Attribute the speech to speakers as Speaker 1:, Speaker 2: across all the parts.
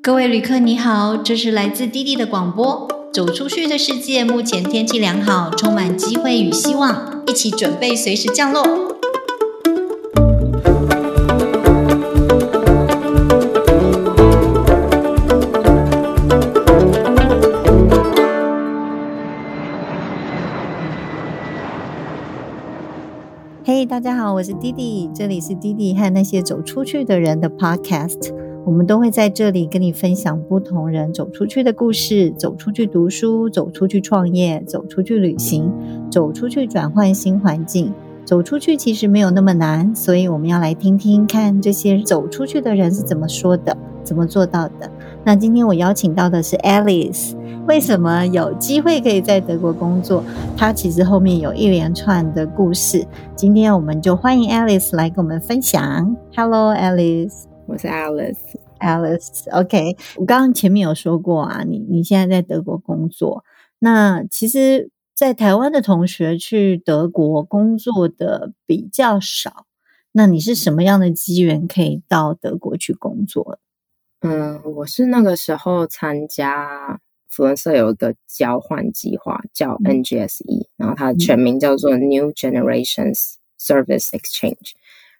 Speaker 1: 各位旅客，你好，这是来自滴滴的广播。走出去的世界，目前天气良好，充满机会与希望，一起准备随时降落。嘿，大家好，我是滴滴，这里是滴滴和那些走出去的人的 Podcast。我们都会在这里跟你分享不同人走出去的故事，走出去读书，走出去创业，走出去旅行，走出去转换新环境。走出去其实没有那么难，所以我们要来听听看这些走出去的人是怎么说的，怎么做到的。那今天我邀请到的是 Alice，为什么有机会可以在德国工作？她其实后面有一连串的故事。今天我们就欢迎 Alice 来跟我们分享。Hello，Alice。
Speaker 2: 我是
Speaker 1: Alice，Alice。OK，我刚刚前面有说过啊，你你现在在德国工作，那其实，在台湾的同学去德国工作的比较少。那你是什么样的机缘可以到德国去工作？
Speaker 2: 嗯，我是那个时候参加福伦社有一个交换计划，叫 NGSE，然后它的全名叫做 New Generations Service Exchange。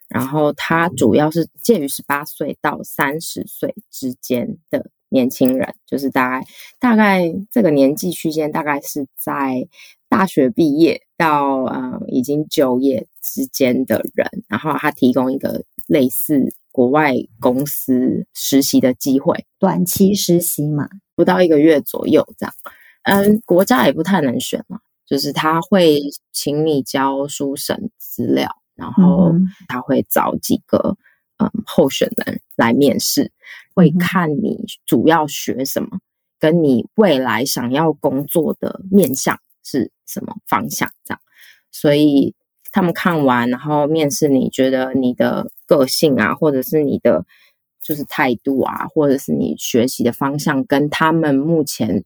Speaker 2: 然后他主要是介于十八岁到三十岁之间的年轻人，就是大概大概这个年纪区间，大概是在大学毕业到呃已经就业之间的人。然后他提供一个类似国外公司实习的机会，
Speaker 1: 短期实习嘛，
Speaker 2: 不到一个月左右这样。嗯，国家也不太能选嘛，就是他会请你交书审资料。然后他会找几个嗯候选人来面试，会看你主要学什么，跟你未来想要工作的面向是什么方向这样。所以他们看完，然后面试，你觉得你的个性啊，或者是你的就是态度啊，或者是你学习的方向，跟他们目前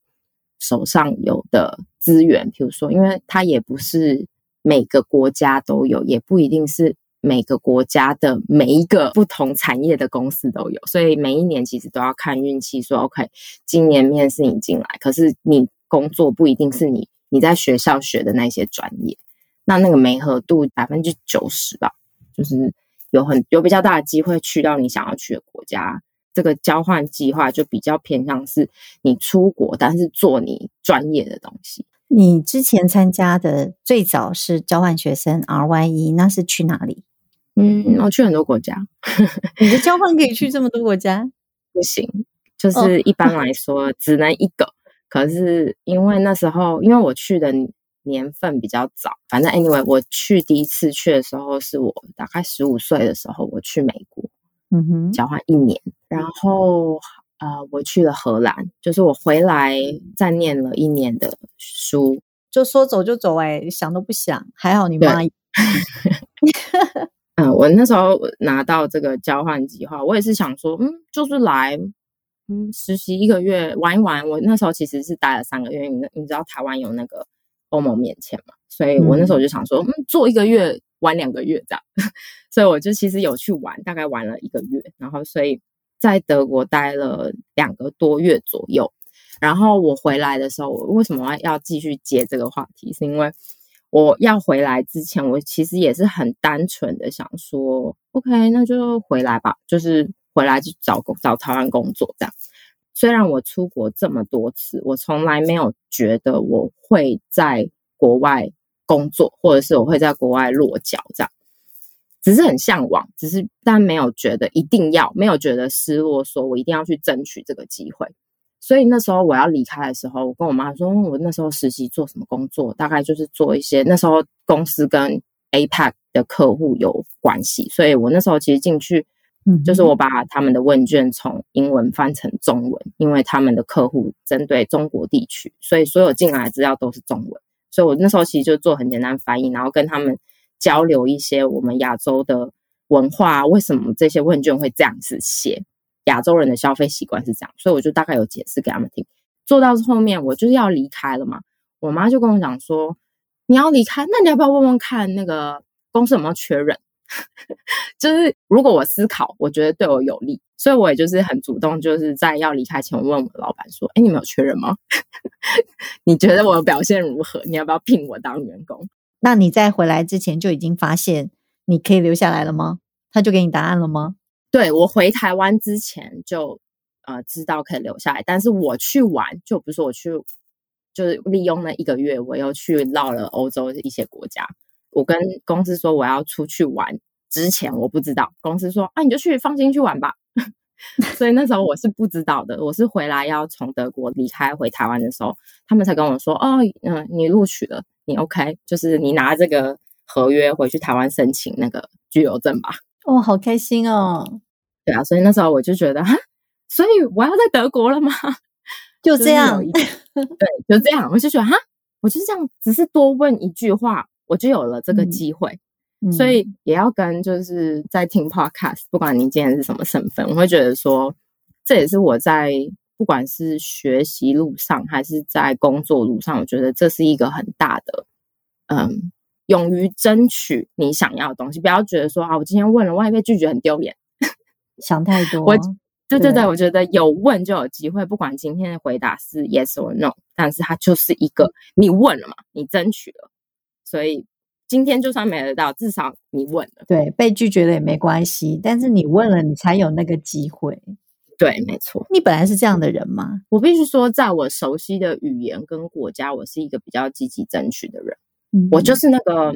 Speaker 2: 手上有的资源，比如说，因为他也不是。每个国家都有，也不一定是每个国家的每一个不同产业的公司都有，所以每一年其实都要看运气。说 OK，今年面试你进来，可是你工作不一定是你你在学校学的那些专业，那那个媒合度百分之九十吧，就是有很有比较大的机会去到你想要去的国家。这个交换计划就比较偏向是你出国，但是做你专业的东西。
Speaker 1: 你之前参加的最早是交换学生 RYE，那是去哪里？
Speaker 2: 嗯，我去很多国家。
Speaker 1: 你的交换可以去这么多国家？
Speaker 2: 不行，就是一般来说只能一个。可是因为那时候，因为我去的年份比较早，反正 anyway，我去第一次去的时候是我大概十五岁的时候，我去美国，嗯哼，交换一年，然后。啊，我去了荷兰，就是我回来再念了一年的书，
Speaker 1: 就说走就走，哎，想都不想，还好你妈。
Speaker 2: 嗯，我那时候拿到这个交换计划，我也是想说，嗯，就是来，嗯，实习一个月玩一玩。我那时候其实是待了三个月，你你知道台湾有那个欧盟免签嘛，所以我那时候就想说，嗯，做一个月玩两个月这样，所以我就其实有去玩，大概玩了一个月，然后所以。在德国待了两个多月左右，然后我回来的时候，我为什么要继续接这个话题？是因为我要回来之前，我其实也是很单纯的想说，OK，那就回来吧，就是回来去找工找台湾工作这样。虽然我出国这么多次，我从来没有觉得我会在国外工作，或者是我会在国外落脚这样。只是很向往，只是但没有觉得一定要，没有觉得失落，说我一定要去争取这个机会。所以那时候我要离开的时候，我跟我妈说，我那时候实习做什么工作，大概就是做一些那时候公司跟 APAC 的客户有关系，所以我那时候其实进去，嗯，就是我把他们的问卷从英文翻成中文，因为他们的客户针对中国地区，所以所有进来的资料都是中文，所以我那时候其实就做很简单翻译，然后跟他们。交流一些我们亚洲的文化，为什么这些问卷会这样子写？亚洲人的消费习惯是这样，所以我就大概有解释给他们听。做到后面，我就是要离开了嘛。我妈就跟我讲说：“你要离开，那你要不要问问看那个公司有没有缺人？就是如果我思考，我觉得对我有利，所以我也就是很主动，就是在要离开前，问我老板说：“哎，你们有缺人吗？你觉得我的表现如何？你要不要聘我当员工？”
Speaker 1: 那你在回来之前就已经发现你可以留下来了吗？他就给你答案了吗？
Speaker 2: 对我回台湾之前就呃知道可以留下来，但是我去玩就不是我去，就是利用了一个月，我又去绕了欧洲一些国家。我跟公司说我要出去玩之前我不知道，公司说啊你就去放心去玩吧。所以那时候我是不知道的，我是回来要从德国离开回台湾的时候，他们才跟我说哦嗯你录取了，你 OK，就是你拿这个合约回去台湾申请那个居留证吧。
Speaker 1: 哦，好开心哦！
Speaker 2: 对啊，所以那时候我就觉得，哈，所以我要在德国了吗？
Speaker 1: 就这样，
Speaker 2: 对，就这样，我就觉得，哈，我就是这样，只是多问一句话，我就有了这个机会。所以也要跟就是在听 podcast，不管你今天是什么身份，我会觉得说，这也是我在不管是学习路上还是在工作路上，我觉得这是一个很大的，嗯。勇于争取你想要的东西，不要觉得说啊，我今天问了，万一被拒绝很丢脸。
Speaker 1: 想太多。
Speaker 2: 我，对对对，我觉得有问就有机会，不管今天的回答是 yes or no，但是它就是一个你问了嘛，你争取了，所以今天就算没得到，至少你问了。
Speaker 1: 对，被拒绝了也没关系，但是你问了，你才有那个机会。
Speaker 2: 对，没错。
Speaker 1: 你本来是这样的人吗？
Speaker 2: 我必须说，在我熟悉的语言跟国家，我是一个比较积极争取的人。我就是那个，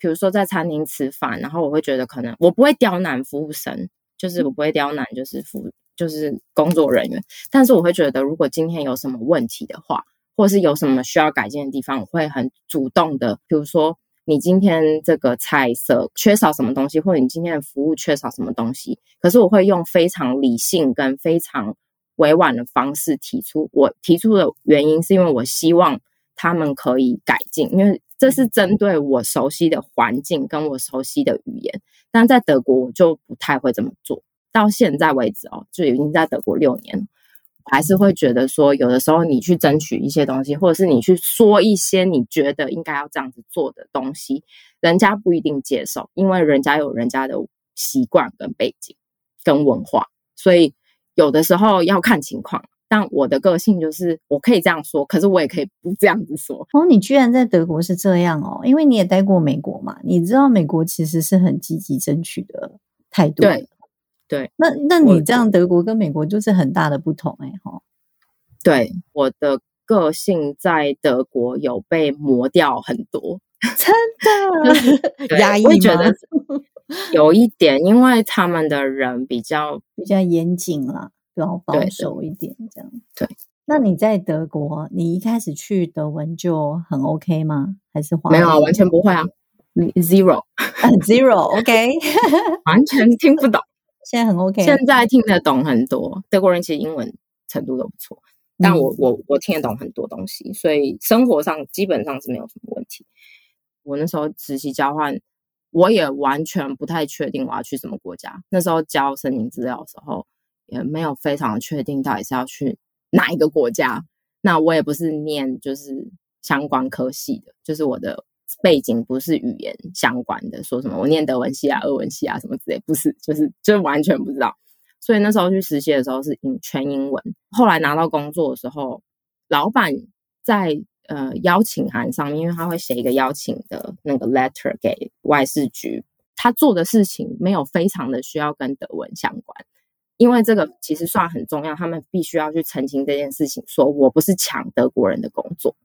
Speaker 2: 比如说在餐厅吃饭，然后我会觉得可能我不会刁难服务生，就是我不会刁难，就是服就是工作人员，但是我会觉得如果今天有什么问题的话，或是有什么需要改进的地方，我会很主动的，比如说你今天这个菜色缺少什么东西，或者你今天的服务缺少什么东西，可是我会用非常理性跟非常委婉的方式提出。我提出的原因是因为我希望他们可以改进，因为。这是针对我熟悉的环境跟我熟悉的语言，但在德国我就不太会这么做。到现在为止哦，就已经在德国六年，还是会觉得说，有的时候你去争取一些东西，或者是你去说一些你觉得应该要这样子做的东西，人家不一定接受，因为人家有人家的习惯跟背景跟文化，所以有的时候要看情况。但我的个性就是，我可以这样说，可是我也可以不这样子说。
Speaker 1: 哦，你居然在德国是这样哦，因为你也待过美国嘛，你知道美国其实是很积极争取的态度。
Speaker 2: 对，对。
Speaker 1: 那那你这样德国跟美国就是很大的不同哎哈。
Speaker 2: 对，我的个性在德国有被磨掉很多，
Speaker 1: 真的压抑吗？
Speaker 2: 有一点，因为他们的人比较
Speaker 1: 比较严谨啦。比较保守一点，这样
Speaker 2: 对。
Speaker 1: 那你在德国，你一开始去德文就很 OK 吗？还是
Speaker 2: 没有啊？完全不会啊
Speaker 1: ，zero，zero，OK，
Speaker 2: 完全听不懂。
Speaker 1: 现在很 OK，
Speaker 2: 现在听得懂很多。德国人其实英文程度都不错，但我我我听得懂很多东西，所以生活上基本上是没有什么问题。我那时候实习交换，我也完全不太确定我要去什么国家。那时候交申请资料的时候。也没有非常确定到底是要去哪一个国家。那我也不是念就是相关科系的，就是我的背景不是语言相关的。说什么我念德文系啊、俄文系啊什么之类，不是，就是就完全不知道。所以那时候去实习的时候是全英文。后来拿到工作的时候，老板在呃邀请函上面，因为他会写一个邀请的那个 letter 给外事局，他做的事情没有非常的需要跟德文相关。因为这个其实算很重要，他们必须要去澄清这件事情，说我不是抢德国人的工作，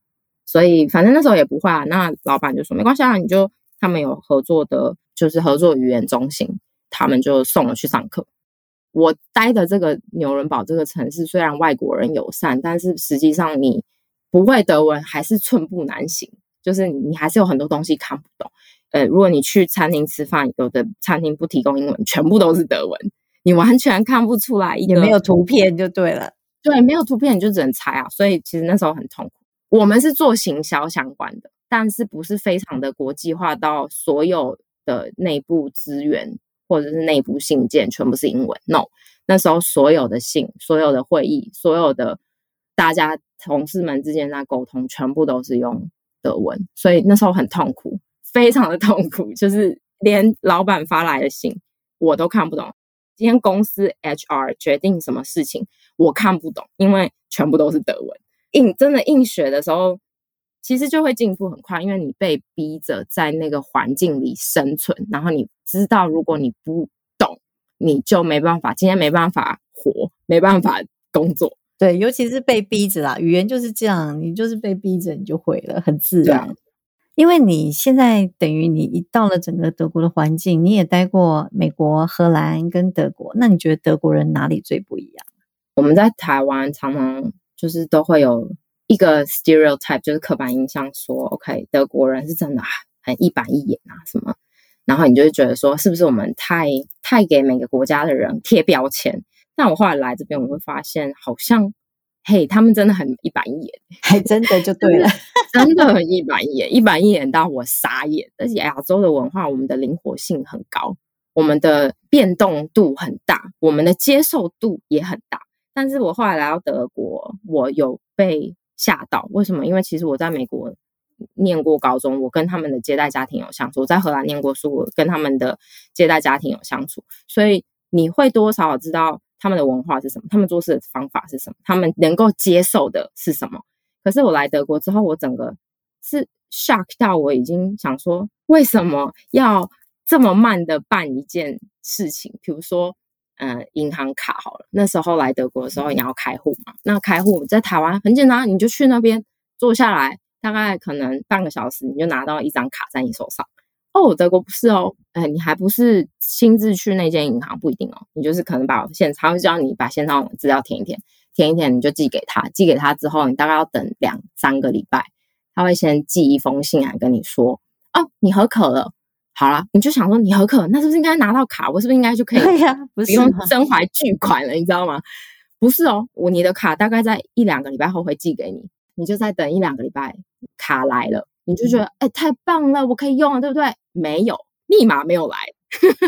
Speaker 2: 所以反正那时候也不会啊。那老板就说没关系啊，你就他们有合作的，就是合作语言中心，他们就送我去上课。我待的这个纽伦堡这个城市虽然外国人友善，但是实际上你不会德文还是寸步难行，就是你还是有很多东西看不懂。呃，如果你去餐厅吃饭，有的餐厅不提供英文，全部都是德文。你完全看不出来，
Speaker 1: 也没有图片就对了。
Speaker 2: 对，没有图片你就只能猜啊。所以其实那时候很痛苦。我们是做行销相关的，但是不是非常的国际化，到所有的内部资源或者是内部信件全部是英文。No，那时候所有的信、所有的会议、所有的大家同事们之间在沟通，全部都是用德文。所以那时候很痛苦，非常的痛苦，就是连老板发来的信我都看不懂。今天公司 HR 决定什么事情，我看不懂，因为全部都是德文。硬真的硬学的时候，其实就会进步很快，因为你被逼着在那个环境里生存，然后你知道，如果你不懂，你就没办法，今天没办法活，没办法工作。
Speaker 1: 对，尤其是被逼着啦，语言就是这样，你就是被逼着，你就会了，很自然。因为你现在等于你一到了整个德国的环境，你也待过美国、荷兰跟德国，那你觉得德国人哪里最不一样？
Speaker 2: 我们在台湾常常就是都会有一个 stereotype，就是刻板印象，说 OK，德国人是真的很一板一眼啊什么，然后你就会觉得说，是不是我们太太给每个国家的人贴标签？但我后来来这边，我会发现，好像，嘿，他们真的很一板一眼，
Speaker 1: 还真的就对了，
Speaker 2: 真的很一板一眼，一板一眼到我傻眼。而且亚洲的文化，我们的灵活性很高，我们的变动度很大，我们的接受度也很大。但是我后来来到德国，我有被吓到，为什么？因为其实我在美国念过高中，我跟他们的接待家庭有相处；我在荷兰念过书，我跟他们的接待家庭有相处，所以你会多少知道。他们的文化是什么？他们做事的方法是什么？他们能够接受的是什么？可是我来德国之后，我整个是 shock 到我已经想说，为什么要这么慢的办一件事情？比如说，嗯，银行卡好了，那时候来德国的时候你要开户嘛？那开户在台湾很简单，你就去那边坐下来，大概可能半个小时，你就拿到一张卡在你手上。哦，德国不是哦，哎，你还不是亲自去那间银行，不一定哦。你就是可能把现，他会叫你把线上资料填一填，填一填，你就寄给他。寄给他之后，你大概要等两三个礼拜，他会先寄一封信来跟你说，哦，你合可了。好了，你就想说你合可，那是不是应该拿到卡？我是不是应该就可以？
Speaker 1: 对呀，不
Speaker 2: 用身怀巨款了，你知道吗？不是哦，我你的卡大概在一两个礼拜后会寄给你，你就再等一两个礼拜，卡来了。你就觉得哎，太棒了，我可以用了，对不对？没有密码没有来，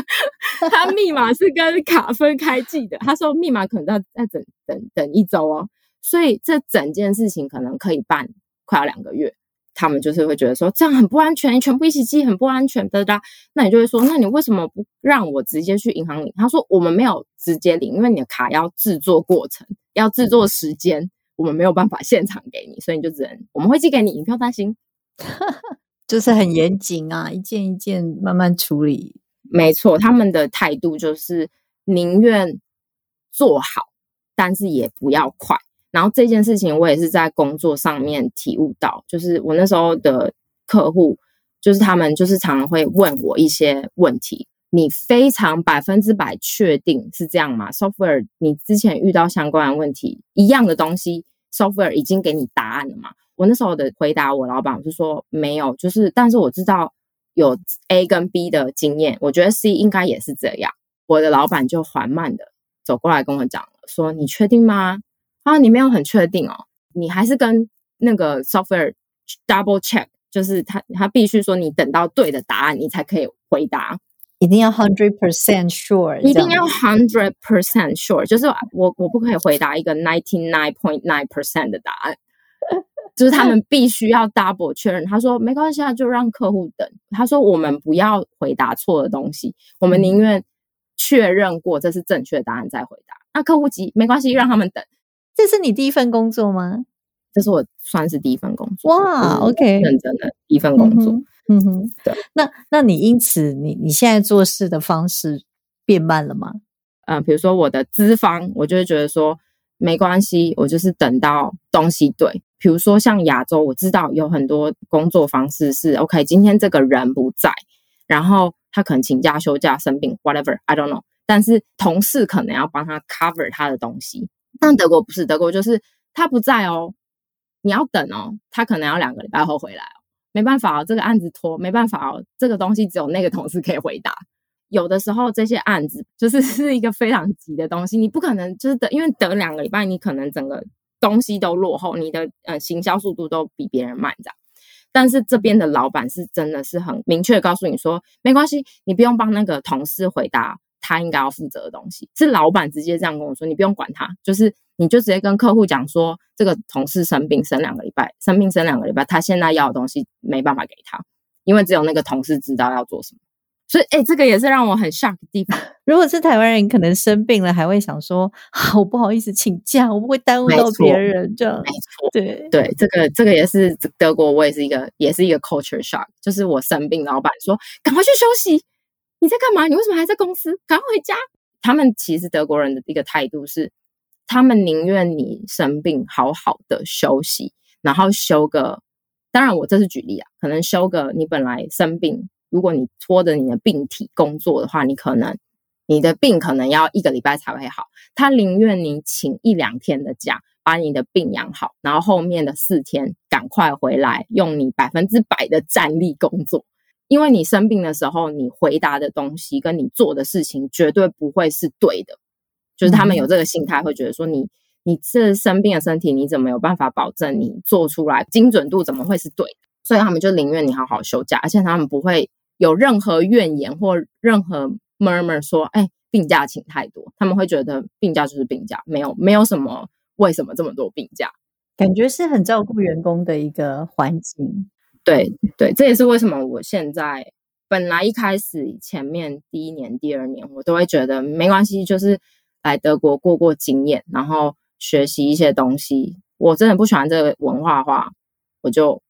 Speaker 2: 他密码是跟卡分开寄的。他说密码可能要再等等等一周哦，所以这整件事情可能可以办快要两个月。他们就是会觉得说这样很不安全，全部一起寄很不安全的哒。那你就会说，那你为什么不让我直接去银行领？他说我们没有直接领，因为你的卡要制作过程，要制作时间，我们没有办法现场给你，所以你就只能我们会寄给你，你不用担心。
Speaker 1: 就是很严谨啊，一件一件慢慢处理。
Speaker 2: 没错，他们的态度就是宁愿做好，但是也不要快。然后这件事情我也是在工作上面体悟到，就是我那时候的客户，就是他们就是常常会问我一些问题：你非常百分之百确定是这样吗？Software，你之前遇到相关的问题，一样的东西，Software 已经给你答案了吗？我那时候的回答，我老板是说没有，就是但是我知道有 A 跟 B 的经验，我觉得 C 应该也是这样。我的老板就缓慢的走过来跟我讲了，说你确定吗？啊，你没有很确定哦，你还是跟那个 software double check，就是他他必须说你等到对的答案，你才可以回答，
Speaker 1: 一定要 hundred percent sure，
Speaker 2: 一定要 hundred percent sure，就是我我不可以回答一个 ninety nine point nine percent 的答案。就是他们必须要 double 确认。他说没关系啊，就让客户等。他说我们不要回答错的东西，我们宁愿确认过这是正确答案再回答。那客户急没关系，让他们等。
Speaker 1: 这是你第一份工作吗？
Speaker 2: 这是我算是第一份工作。
Speaker 1: 哇，OK，
Speaker 2: 认真的第一份工作。
Speaker 1: 嗯哼，对。那那你因此你你现在做事的方式变慢了吗？
Speaker 2: 嗯，比如说我的资方，我就会觉得说。没关系，我就是等到东西对。比如说像亚洲，我知道有很多工作方式是 OK。今天这个人不在，然后他可能请假休假生病，whatever，I don't know。但是同事可能要帮他 cover 他的东西。但德国不是，德国就是他不在哦，你要等哦，他可能要两个礼拜后回来哦。没办法哦，这个案子拖，没办法哦，这个东西只有那个同事可以回答。有的时候这些案子就是是一个非常急的东西，你不可能就是等，因为等两个礼拜，你可能整个东西都落后，你的呃行销速度都比别人慢这样。但是这边的老板是真的是很明确告诉你说，没关系，你不用帮那个同事回答他应该要负责的东西，是老板直接这样跟我说，你不用管他，就是你就直接跟客户讲说，这个同事生病生两个礼拜，生病生两个礼拜，他现在要的东西没办法给他，因为只有那个同事知道要做什么。所以，哎，这个也是让我很 shock 的地方。
Speaker 1: 如果是台湾人，可能生病了还会想说，我不好意思请假，我不会耽误到别人。这样
Speaker 2: 没错，
Speaker 1: 对
Speaker 2: 对，这个这个也是德国，我也是一个，也是一个 culture shock。就是我生病，老板说赶快去休息，你在干嘛？你为什么还在公司？赶快回家。他们其实德国人的一个态度是，他们宁愿你生病，好好的休息，然后休个，当然我这是举例啊，可能休个你本来生病。如果你拖着你的病体工作的话，你可能你的病可能要一个礼拜才会好。他宁愿你请一两天的假，把你的病养好，然后后面的四天赶快回来，用你百分之百的战力工作。因为你生病的时候，你回答的东西跟你做的事情绝对不会是对的。就是他们有这个心态，会觉得说你你这生病的身体，你怎么有办法保证你做出来精准度怎么会是对的？所以他们就宁愿你好好休假，而且他们不会。有任何怨言或任何 murmur 说，哎，病假请太多，他们会觉得病假就是病假，没有没有什么为什么这么多病假，
Speaker 1: 感觉是很照顾员工的一个环境。
Speaker 2: 对对，这也是为什么我现在本来一开始前面第一年、第二年，我都会觉得没关系，就是来德国过过经验，然后学习一些东西。我真的不喜欢这个文化话，我就。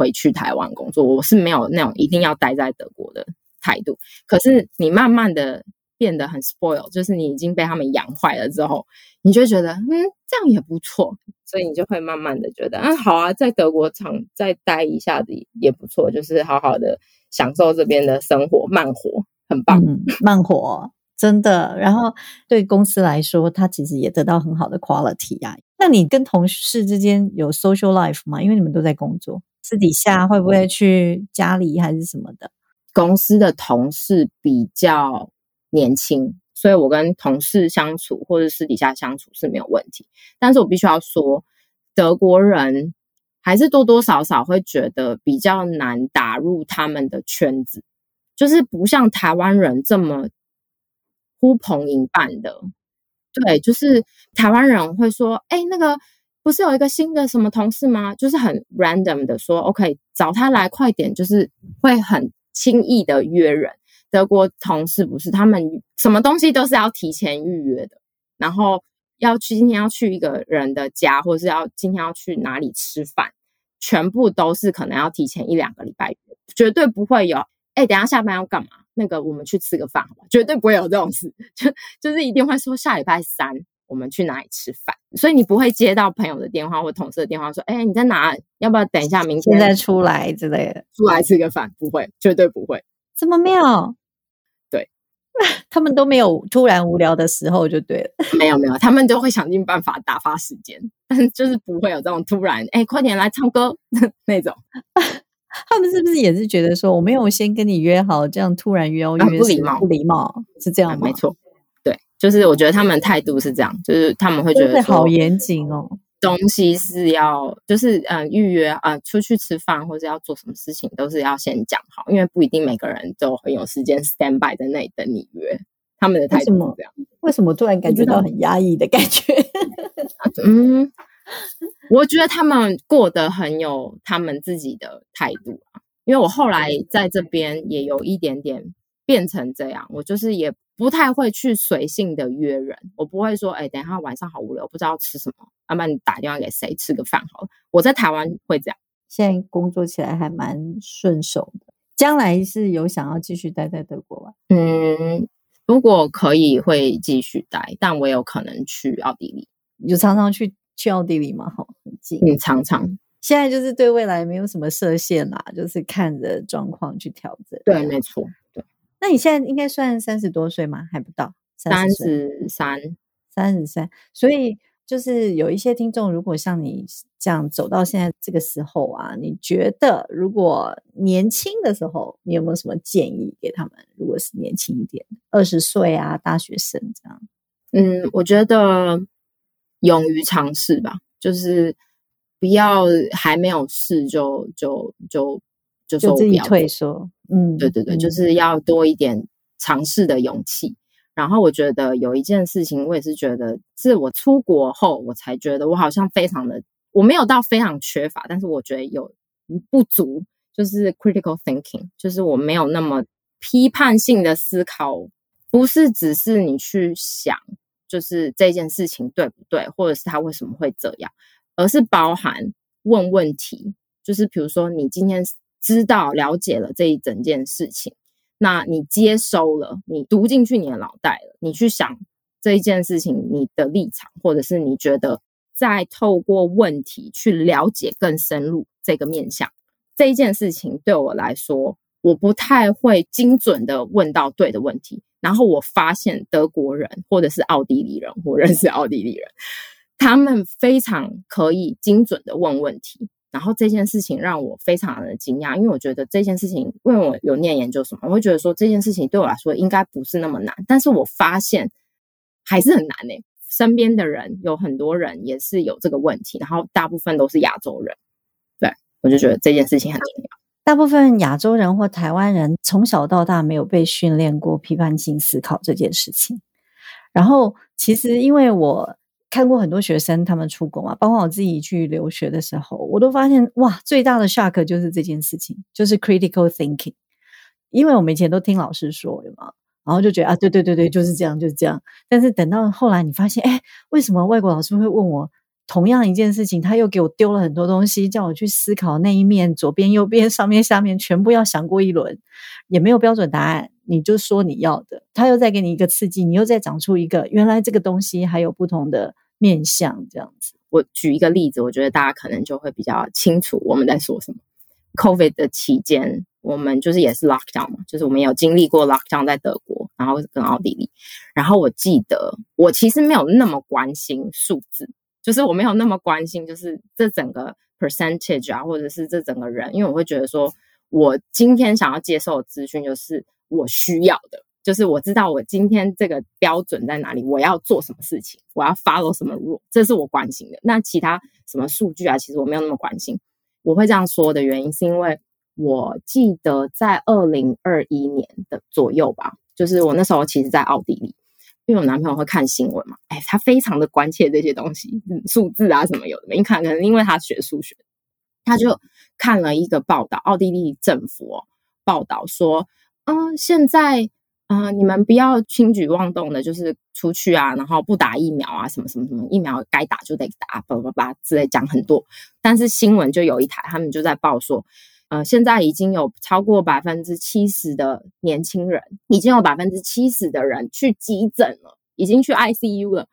Speaker 2: 回去台湾工作，我是没有那种一定要待在德国的态度。可是你慢慢的变得很 spoil，就是你已经被他们养坏了之后，你就觉得嗯，这样也不错，所以你就会慢慢的觉得啊，好啊，在德国厂再待一下子也不错，就是好好的享受这边的生活，慢活很棒，
Speaker 1: 慢活真的。然后对公司来说，它其实也得到很好的 quality 啊。那你跟同事之间有 social life 吗？因为你们都在工作。私底下会不会去家里还是什么的？
Speaker 2: 公司的同事比较年轻，所以我跟同事相处或者私底下相处是没有问题。但是我必须要说，德国人还是多多少少会觉得比较难打入他们的圈子，就是不像台湾人这么呼朋引伴的。对，就是台湾人会说：“哎，那个。”不是有一个新的什么同事吗？就是很 random 的说，OK，找他来快点，就是会很轻易的约人。德国同事不是，他们什么东西都是要提前预约的，然后要去今天要去一个人的家，或者是要今天要去哪里吃饭，全部都是可能要提前一两个礼拜，绝对不会有。哎，等下下班要干嘛？那个我们去吃个饭，好吧？绝对不会有这种事，就就是一定会说下礼拜三。我们去哪里吃饭？所以你不会接到朋友的电话或同事的电话，说：“哎，你在哪？要不要等一下明天
Speaker 1: 再出来之类的？
Speaker 2: 出来吃个饭？不会，绝对不会。
Speaker 1: 这么妙？
Speaker 2: 对，
Speaker 1: 他们都没有突然无聊的时候，就对了。
Speaker 2: 没有没有，他们都会想尽办法打发时间，但就是不会有这种突然哎，快点来唱歌 那种。
Speaker 1: 他们是不是也是觉得说，我没有先跟你约好，这样突然约约
Speaker 2: 不礼貌，
Speaker 1: 不礼貌是这样吗？
Speaker 2: 没错。对就是我觉得他们态度是这样，就是他们会觉得
Speaker 1: 好严谨哦，
Speaker 2: 东西是要就是嗯预约啊，出去吃饭或者要做什么事情都是要先讲好，因为不一定每个人都很有时间 stand by 在那里等你约。他们的态度是这样，
Speaker 1: 为什么突然感觉到很压抑的感觉？
Speaker 2: 嗯，我觉得他们过得很有他们自己的态度啊，因为我后来在这边也有一点点变成这样，我就是也。不太会去随性的约人，我不会说，哎，等一下晚上好无聊，不知道吃什么，要不然你打电话给谁吃个饭好了。我在台湾会这样，
Speaker 1: 现在工作起来还蛮顺手的。将来是有想要继续待在德国吗？
Speaker 2: 嗯，如果可以会继续待，但我有可能去奥地利。
Speaker 1: 有常常去去奥地利吗？哈，很近。
Speaker 2: 嗯，常常。
Speaker 1: 现在就是对未来没有什么设限啦，就是看着状况去调整。
Speaker 2: 对，没错。
Speaker 1: 那你现在应该算三十多岁吗？还不到
Speaker 2: 三十三，
Speaker 1: 三十三。所以就是有一些听众，如果像你这样走到现在这个时候啊，你觉得如果年轻的时候，你有没有什么建议给他们？如果是年轻一点，二十岁啊，大学生这样。
Speaker 2: 嗯，我觉得勇于尝试吧，就是不要还没有试就就就。
Speaker 1: 就自己退缩，嗯，
Speaker 2: 对对对，就是要多一点尝试的勇气。然后我觉得有一件事情，我也是觉得，是我出国后，我才觉得我好像非常的，我没有到非常缺乏，但是我觉得有不足，就是 critical thinking，就是我没有那么批判性的思考不是只是你去想，就是这件事情对不对，或者是他为什么会这样，而是包含问问题，就是比如说你今天知道了解了这一整件事情，那你接收了，你读进去你的脑袋了，你去想这一件事情你的立场，或者是你觉得再透过问题去了解更深入这个面向，这一件事情对我来说。我不太会精准的问到对的问题，然后我发现德国人或者是奥地利人，我认识奥地利人，他们非常可以精准的问问题，然后这件事情让我非常的惊讶，因为我觉得这件事情，因为我有念研究所，我会觉得说这件事情对我来说应该不是那么难，但是我发现还是很难呢。身边的人有很多人也是有这个问题，然后大部分都是亚洲人，对我就觉得这件事情很重要。
Speaker 1: 大部分亚洲人或台湾人从小到大没有被训练过批判性思考这件事情。然后，其实因为我看过很多学生他们出国嘛，包括我自己去留学的时候，我都发现哇，最大的 shock 就是这件事情，就是 critical thinking。因为我们以前都听老师说嘛，然后就觉得啊，对对对对，就是这样，就是这样。但是等到后来，你发现，哎，为什么外国老师会问我？同样一件事情，他又给我丢了很多东西，叫我去思考那一面，左边、右边、上面、下面，全部要想过一轮，也没有标准答案。你就说你要的，他又再给你一个刺激，你又再长出一个，原来这个东西还有不同的面向，这样子。
Speaker 2: 我举一个例子，我觉得大家可能就会比较清楚我们在说什么。COVID 的期间，我们就是也是 lockdown 嘛，就是我们有经历过 lockdown 在德国，然后跟奥地利。然后我记得，我其实没有那么关心数字。就是我没有那么关心，就是这整个 percentage 啊，或者是这整个人，因为我会觉得说，我今天想要接受的资讯就是我需要的，就是我知道我今天这个标准在哪里，我要做什么事情，我要 follow 什么 rule，这是我关心的。那其他什么数据啊，其实我没有那么关心。我会这样说的原因，是因为我记得在二零二一年的左右吧，就是我那时候其实在奥地利。因为我男朋友会看新闻嘛，哎，他非常的关切这些东西，数字啊什么有的。你看，可能因为他学数学，他就看了一个报道，奥地利政府报道说，嗯，现在啊，你们不要轻举妄动的，就是出去啊，然后不打疫苗啊，什么什么什么，疫苗该打就得打，叭叭叭之类讲很多。但是新闻就有一台，他们就在报说。呃，现在已经有超过百分之七十的年轻人，已经有百分之七十的人去急诊了，已经去 ICU 了。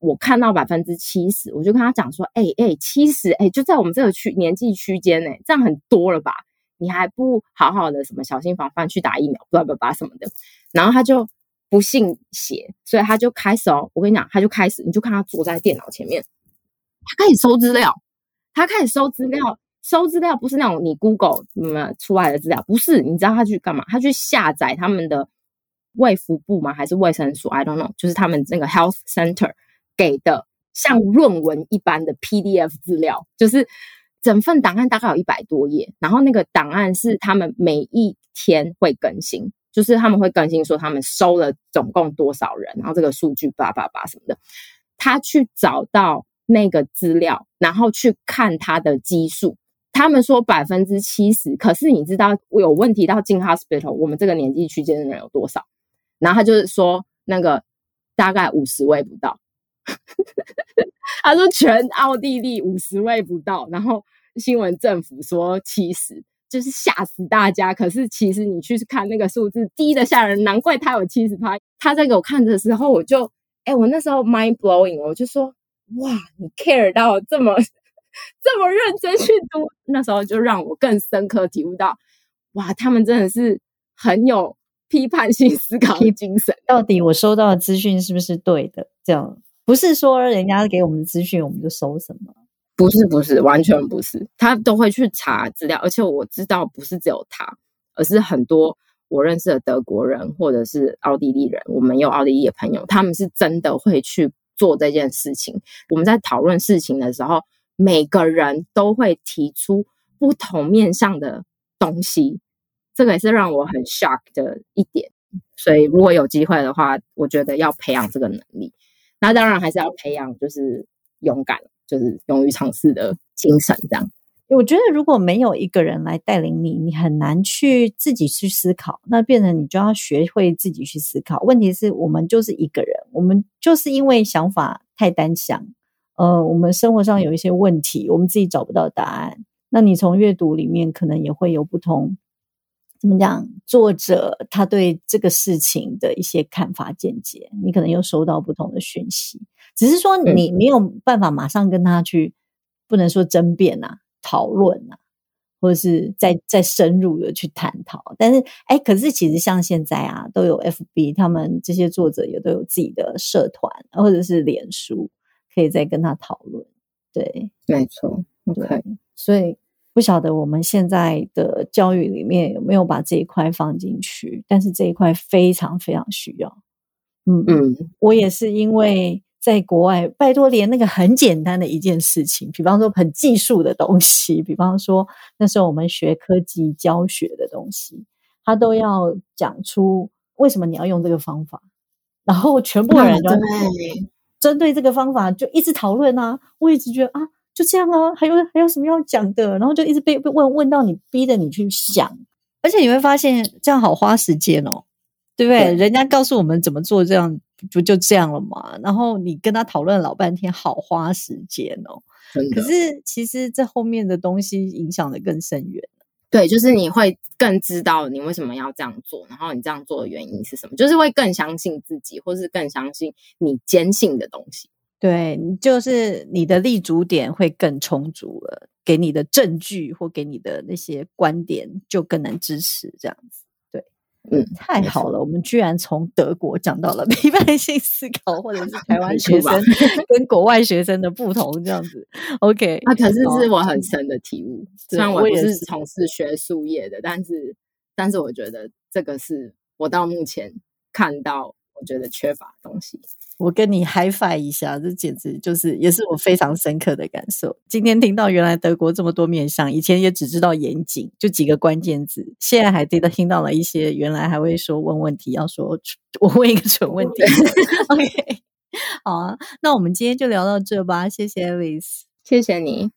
Speaker 2: 我看到百分之七十，我就跟他讲说：“哎哎，七十哎，就在我们这个区年纪区间呢，这样很多了吧？你还不好好的什么小心防范去打疫苗，叭叭叭什么的。”然后他就不信邪，所以他就开始哦，我跟你讲，他就开始，你就看他坐在电脑前面，他开始收资料，他开始收资料。收资料不是那种你 Google 什么出来的资料，不是，你知道他去干嘛？他去下载他们的卫福部吗？还是卫生所？I don't know，就是他们那个 Health Center 给的像论文一般的 PDF 资料，就是整份档案大概有一百多页，然后那个档案是他们每一天会更新，就是他们会更新说他们收了总共多少人，然后这个数据叭叭叭什么的，他去找到那个资料，然后去看他的基数。他们说百分之七十，可是你知道有问题到进 hospital，我们这个年纪区间的人有多少？然后他就是说那个大概五十位不到。他说全奥地利五十位不到，然后新闻政府说七十，就是吓死大家。可是其实你去看那个数字低的吓人，难怪他有七十趴。他在给我看的时候，我就哎，我那时候 mind blowing，我就说哇，你 care 到这么。这么认真去读，那时候就让我更深刻体悟到，哇，他们真的是很有批判性思考的精神。
Speaker 1: 到底我收到的资讯是不是对的？这样不是说人家给我们的资讯我们就收什么？
Speaker 2: 不是，不是，完全不是。他都会去查资料，而且我知道不是只有他，而是很多我认识的德国人或者是奥地利人，我们有奥地利的朋友，他们是真的会去做这件事情。我们在讨论事情的时候。每个人都会提出不同面向的东西，这个也是让我很 shock 的一点。所以，如果有机会的话，我觉得要培养这个能力。那当然还是要培养，就是勇敢，就是勇于尝试的精神。这样，
Speaker 1: 我觉得如果没有一个人来带领你，你很难去自己去思考，那变成你就要学会自己去思考。问题是我们就是一个人，我们就是因为想法太单向，呃，我们生活上有一些问题，我们自己找不到答案。那你从阅读里面可能也会有不同，怎么讲？作者他对这个事情的一些看法见解，你可能又收到不同的讯息，只是说你没有办法马上跟他去，不能说争辩呐。讨论啊，或者是再再深入的去探讨，但是哎，可是其实像现在啊，都有 FB，他们这些作者也都有自己的社团或者是脸书，可以再跟他讨论。对，
Speaker 2: 没错，OK。
Speaker 1: 所以不晓得我们现在的教育里面有没有把这一块放进去，但是这一块非常非常需要。嗯嗯，我也是因为。在国外，拜托，连那个很简单的一件事情，比方说很技术的东西，比方说那时候我们学科技教学的东西，他都要讲出为什么你要用这个方法，然后全部人就针对这个方法就一直讨论啊。我一直觉得啊，就这样啊，还有还有什么要讲的，然后就一直被被问问到你，逼着你去想，而且你会发现这样好花时间哦，对不对？人家告诉我们怎么做，这样。不就这样了吗？然后你跟他讨论老半天，好花时间哦。可是其实这后面的东西影响的更深远。
Speaker 2: 对，就是你会更知道你为什么要这样做，然后你这样做的原因是什么，就是会更相信自己，或是更相信你坚信的东西。
Speaker 1: 对，就是你的立足点会更充足了，给你的证据或给你的那些观点就更能支持这样子。对嗯，太好了，我们居然从德国讲到了 批判性思考，或者是 台湾学生跟国外学生的不同，这样子。OK，
Speaker 2: 那可是是我很深的体悟。虽然我不是从事学术业的，但是，但是我觉得这个是我到目前看到。我觉得缺乏东西，
Speaker 1: 我跟你 high five 一下，这简直就是也是我非常深刻的感受。今天听到原来德国这么多面向，以前也只知道严谨，就几个关键字，现在还听到听到了一些，原来还会说问问题，要说 我问一个蠢问题。OK，好啊，那我们今天就聊到这吧，谢谢 Alice，
Speaker 2: 谢谢你。